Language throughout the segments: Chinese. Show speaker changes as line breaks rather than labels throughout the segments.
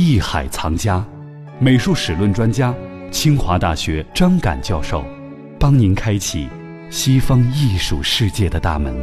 艺海藏家，美术史论专家，清华大学张敢教授，帮您开启西方艺术世界的大门。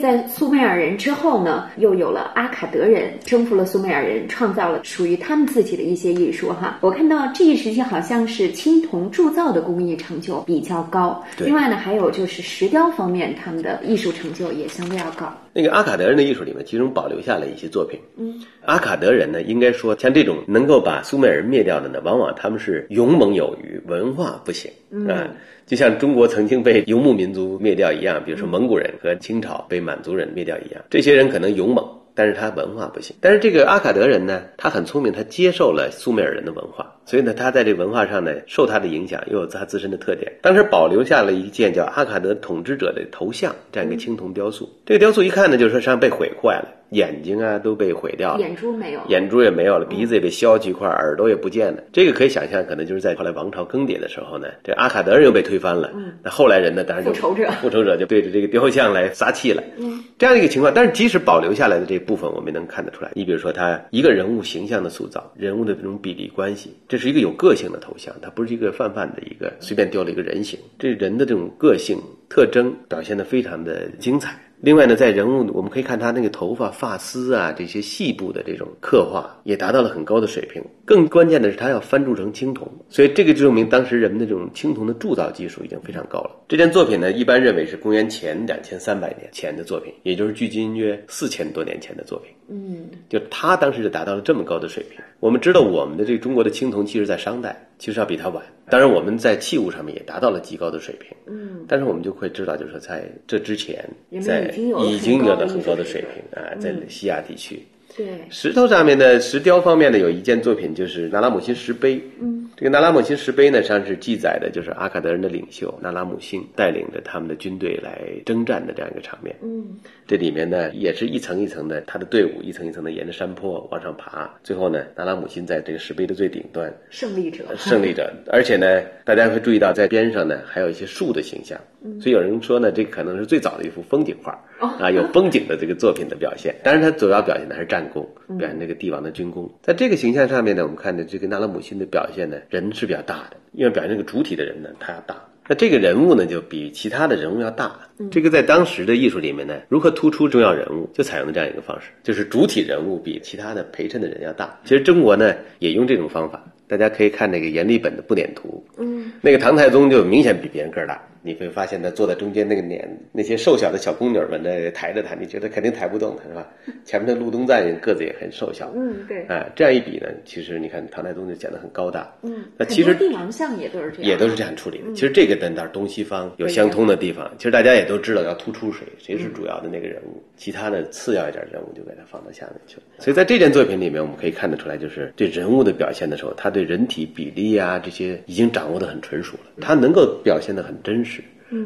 在苏美尔人之后呢，又有了阿卡德人征服了苏美尔人，创造了属于他们自己的一些艺术哈。我看到这一时期好像是青铜铸造的工艺成就比较高，另外呢还有就是石雕方面他们的艺术成就也相对要高。
那个阿卡德人的艺术里面，其中保留下了一些作品。嗯，阿卡德人呢，应该说像这种能够把苏美尔人灭掉的呢，往往他们是勇猛有余，文化不行啊。就像中国曾经被游牧民族灭掉一样，比如说蒙古人和清朝被满族人灭掉一样，这些人可能勇猛，但是他文化不行。但是这个阿卡德人呢，他很聪明，他接受了苏美尔人的文化，所以呢，他在这文化上呢，受他的影响，又有他自身的特点。当时保留下了一件叫阿卡德统治者的头像，这样一个青铜雕塑。这个雕塑一看呢，就是说上被毁坏了。眼睛啊都被毁掉了，
眼珠没有，
眼珠也没有了，鼻子也被削去一块，耳朵也不见了。这个可以想象，可能就是在后来王朝更迭的时候呢，这阿卡德人又被推翻了。嗯，那后来人呢，当然就
复仇者，
复仇者就对着这个雕像来撒气了。嗯，这样的一个情况，但是即使保留下来的这部分，我们能看得出来。你比如说，他一个人物形象的塑造，人物的这种比例关系，这是一个有个性的头像，它不是一个泛泛的一个随便雕了一个人形。这人的这种个性特征表现得非常的精彩。另外呢，在人物我们可以看他那个头发、发丝啊，这些细部的这种刻画也达到了很高的水平。更关键的是，它要翻铸成青铜，所以这个就证明当时人们的这种青铜的铸造技术已经非常高了。这件作品呢，一般认为是公元前两千三百年前的作品，也就是距今约四千多年前的作品。嗯，就它当时就达到了这么高的水平。我们知道，我们的这中国的青铜其实，在商代其实要比它晚。当然，我们在器物上面也达到了极高的水平。嗯，但是我们就会知道，就是说，在这之前，在已经有了很高的水平啊，在西亚地区。
对，
石头上面的石雕方面呢，有一件作品就是拉拉姆辛石碑。嗯，这个那拉姆辛石碑呢，实际上是记载的就是阿卡德人的领袖那拉姆辛带领着他们的军队来征战的这样一个场面。嗯，这里面呢，也是一层一层的，他的队伍一层一层的沿着山坡往上爬，最后呢，那拉姆辛在这个石碑的最顶端，
胜利者，
胜利者。而且呢，大家会注意到在边上呢，还有一些树的形象。所以有人说呢，这可能是最早的一幅风景画啊，有风景的这个作品的表现。当然，它主要表现的还是战功，表现这个帝王的军功。在这个形象上面呢，我们看的这个纳拉姆辛的表现呢，人是比较大的，因为表现这个主体的人呢，他要大。那这个人物呢，就比其他的人物要大。这个在当时的艺术里面呢，如何突出重要人物，就采用了这样一个方式，就是主体人物比其他的陪衬的人要大。其实中国呢，也用这种方法。大家可以看那个阎立本的布点图，嗯，那个唐太宗就明显比别人个儿大。你会发现他坐在中间那个脸，那些瘦小的小宫女们呢抬着他，你觉得肯定抬不动他，是吧？前面的禄东赞个子也很瘦小，
嗯，对，
啊，这样一比呢，其实你看唐太宗就显得很高大，
嗯，
那其实
帝王像也都是这样，
也都是这样处理的。其实这个跟到东西方有相通的地方，其实大家也都知道要突出谁，谁是主要的那个人物，其他的次要一点人物就给他放到下面去了。所以在这件作品里面，我们可以看得出来，就是对人物的表现的时候，他对人体比例啊这些已经掌握的很纯熟了，他能够表现的很真实。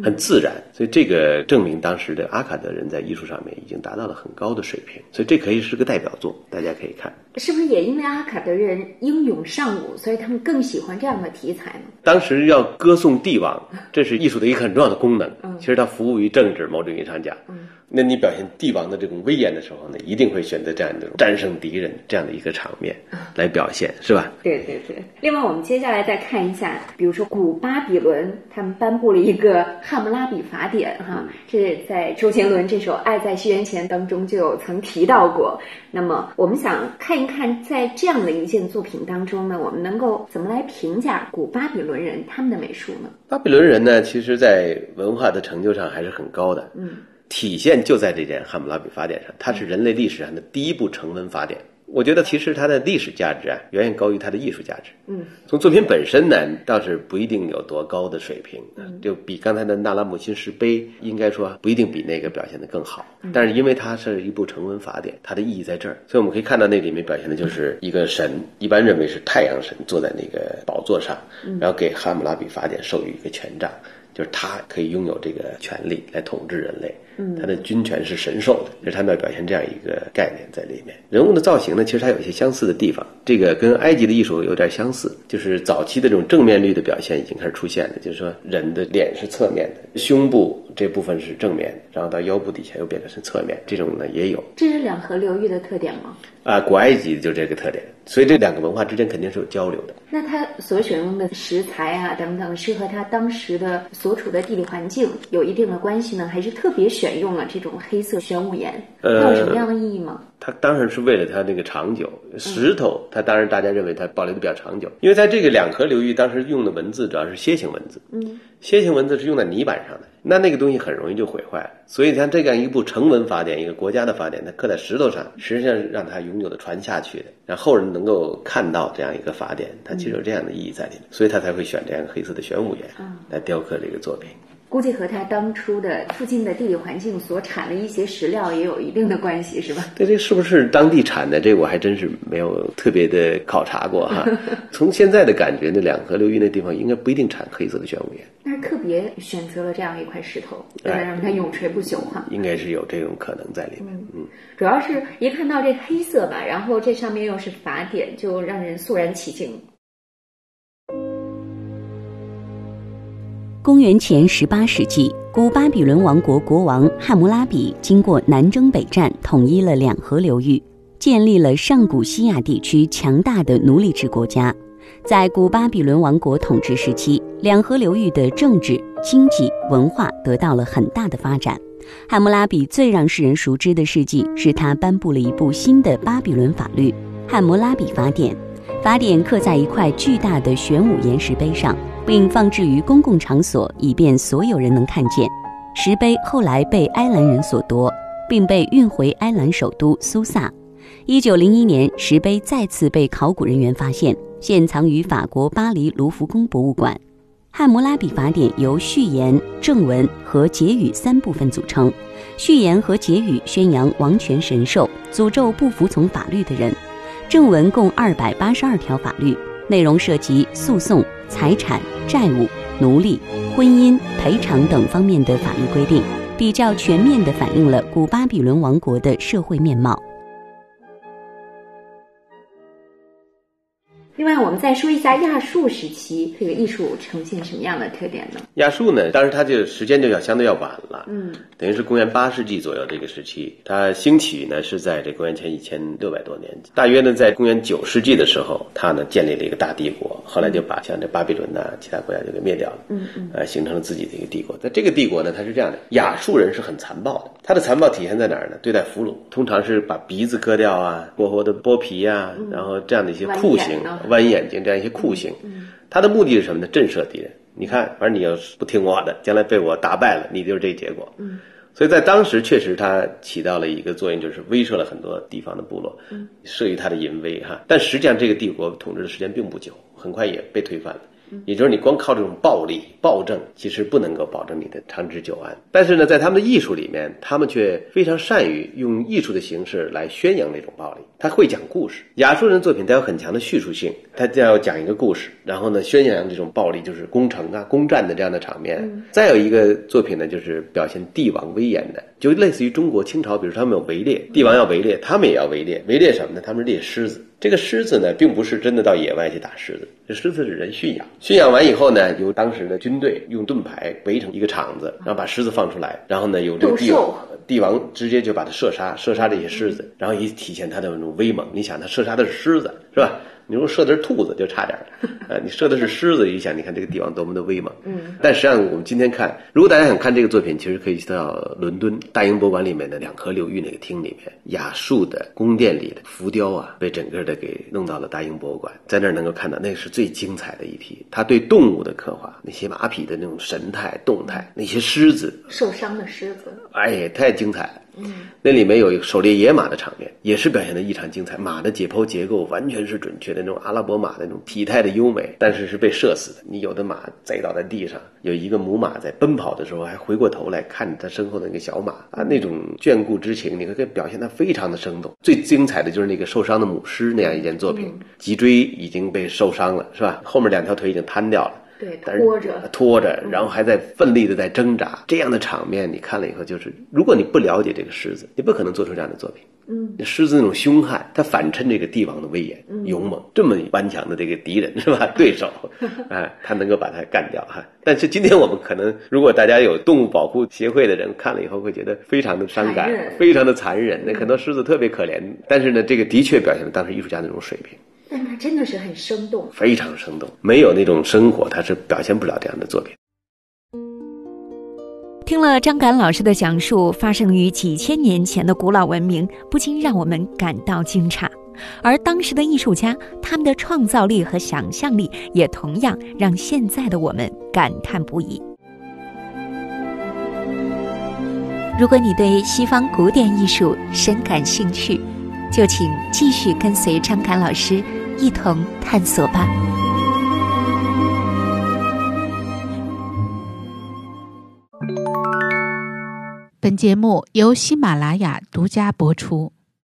很自然，所以这个证明当时的阿卡德人在艺术上面已经达到了很高的水平，所以这可以是个代表作，大家可以看。
是不是也因为阿卡德人英勇尚武，所以他们更喜欢这样的题材呢？
当时要歌颂帝王，这是艺术的一个很重要的功能。其实它服务于政治，某种意义上讲。那你表现帝王的这种威严的时候呢，一定会选择这样的战胜敌人这样的一个场面来表现，是吧？
对对对。另外，我们接下来再看一下，比如说古巴比伦，他们颁布了一个《汉谟拉比法典》哈，这在周杰伦这首《爱在西元前》当中就有曾提到过。那么，我们想看一看，在这样的一件作品当中呢，我们能够怎么来评价古巴比伦人他们的美术呢？
巴比伦人呢，其实在文化的成就上还是很高的。嗯。体现就在这件《汉谟拉比法典》上，它是人类历史上的第一部成文法典。我觉得其实它的历史价值啊，远远高于它的艺术价值。嗯，从作品本身呢，倒是不一定有多高的水平，就比刚才的那拉姆辛石碑，应该说不一定比那个表现的更好。但是因为它是一部成文法典，它的意义在这儿，所以我们可以看到那里面表现的就是一个神，一般认为是太阳神坐在那个宝座上，然后给《汉谟拉比法典》授予一个权杖。就是他可以拥有这个权利来统治人类。嗯，他的军权是神授的，就是他们要表现这样一个概念在里面。人物的造型呢，其实它有一些相似的地方，这个跟埃及的艺术有点相似，就是早期的这种正面率的表现已经开始出现了，就是说人的脸是侧面的，胸部这部分是正面，然后到腰部底下又变成是侧面，这种呢也有。
这是两河流域的特点吗？
啊，古埃及就这个特点，所以这两个文化之间肯定是有交流的。
那他所选用的食材啊等等，是和他当时的所处的地理环境有一定的关系呢，还是特别选用了这种黑色玄武岩？它有什么样的意义吗？
它当然是为了它那个长久，石头它当然大家认为它保留的比较长久，因为在这个两河流域当时用的文字主要是楔形文字，嗯，楔形文字是用在泥板上的，那那个东西很容易就毁坏。了，所以像这样一部成文法典，一个国家的法典，它刻在石头上，实际上让它永久的传下去的，让后人能够看到这样一个法典，它其实有这样的意义在里面，所以他才会选这样黑色的玄武岩来雕刻这个作品。
估计和他当初的附近的地理环境所产的一些石料也有一定的关系，是吧？
对，这是不是当地产的？这我还真是没有特别的考察过哈。从现在的感觉，那两河流域那地方应该不一定产黑色的玄武岩。
但是特别选择了这样一块石头，为了让它永垂不朽哈。
应该是有这种可能在里面。嗯，
主要是一看到这黑色吧，然后这上面又是法典，就让人肃然起敬。
公元前十八世纪，古巴比伦王国国王汉谟拉比经过南征北战，统一了两河流域，建立了上古西亚地区强大的奴隶制国家。在古巴比伦王国统治时期，两河流域的政治、经济、文化得到了很大的发展。汉谟拉比最让世人熟知的事迹，是他颁布了一部新的巴比伦法律——汉谟拉比法典。法典刻在一块巨大的玄武岩石碑上。并放置于公共场所，以便所有人能看见。石碑后来被埃兰人所夺，并被运回埃兰首都苏萨。一九零一年，石碑再次被考古人员发现，现藏于法国巴黎卢浮宫博物馆。《汉谟拉比法典》由序言、正文和结语三部分组成。序言和结语宣扬王权神授，诅咒不服从法律的人。正文共二百八十二条法律，内容涉及诉讼、财产。债务、奴隶、婚姻、赔偿等方面的法律规定，比较全面地反映了古巴比伦王国的社会面貌。
另外，我们再说一下亚述时期这个艺术呈现什么样的特点呢？
亚述呢，当时它就时间就要相对要晚了，嗯，等于是公元八世纪左右这个时期，它兴起呢是在这公元前一千六百多年，大约呢在公元九世纪的时候，它呢建立了一个大帝国，后来就把像这巴比伦呐其他国家就给灭掉了，嗯嗯，呃，形成了自己的一个帝国。在这个帝国呢，它是这样的，亚述人是很残暴的，他的残暴体现在哪儿呢？对待俘虏，通常是把鼻子割掉啊，活活的剥皮啊，然后这样的一些酷刑。剜眼睛这样一些酷刑，他的目的是什么呢？震慑敌人。你看，反正你要是不听我的，将来被我打败了，你就是这结果。所以在当时确实他起到了一个作用，就是威慑了很多地方的部落，慑于他的淫威哈。但实际上这个帝国统治的时间并不久，很快也被推翻了。也就是你光靠这种暴力暴政，其实不能够保证你的长治久安。但是呢，在他们的艺术里面，他们却非常善于用艺术的形式来宣扬那种暴力。他会讲故事，亚述人作品带有很强的叙述性，他就要讲一个故事，然后呢宣扬这种暴力，就是攻城啊、攻占的这样的场面。再有一个作品呢，就是表现帝王威严的，就类似于中国清朝，比如他们有围猎，帝王要围猎，他们也要围猎，围猎什么呢？他们猎狮子。这个狮子呢，并不是真的到野外去打狮子，这狮子是人驯养。驯养完以后呢，由当时的军队用盾牌围成一个场子，然后把狮子放出来，然后呢，有这个帝王，帝王直接就把它射杀，射杀这些狮子，然后以体现他的那种威猛。你想，他射杀的是狮子，是吧？你如果射的是兔子，就差点儿，呃，你射的是狮子，你想，你看这个帝王多么的威猛。嗯。但实际上，我们今天看，如果大家想看这个作品，其实可以去到伦敦大英博物馆里面的两河流域那个厅里面，雅述的宫殿里的浮雕啊，被整个的给弄到了大英博物馆，在那儿能够看到，那是最精彩的一批。他对动物的刻画，那些马匹的那种神态动态，那些狮子
受伤的狮子，
哎，太精彩了。嗯，那里面有一个狩猎野马的场面，也是表现的异常精彩。马的解剖结构完全是准确的，那种阿拉伯马的那种体态的优美，但是是被射死的。你有的马栽倒在地上，有一个母马在奔跑的时候还回过头来看着它身后的那个小马啊，那种眷顾之情，你可以表现的非常的生动。最精彩的就是那个受伤的母狮那样一件作品，脊椎已经被受伤了，是吧？后面两条腿已经瘫掉了。
对，拖着
拖着，然后还在奋力的在挣扎，这样的场面你看了以后，就是如果你不了解这个狮子，你不可能做出这样的作品。
嗯，
狮子那种凶悍，它反衬这个帝王的威严、勇猛，这么顽强的这个敌人是吧？对手，哎，他能够把它干掉哈。但是今天我们可能，如果大家有动物保护协会的人看了以后，会觉得非常的伤感，非常的残忍。那很多狮子特别可怜，但是呢，这个的确表现了当时艺术家那种水平。
但它真的是很生动，
非常生动。没有那种生活，它是表现不了这样的作品。
听了张敢老师的讲述，发生于几千年前的古老文明，不禁让我们感到惊诧。而当时的艺术家，他们的创造力和想象力，也同样让现在的我们感叹不已。如果你对西方古典艺术深感兴趣，就请继续跟随张凯老师一同探索吧。
本节目由喜马拉雅独家播出。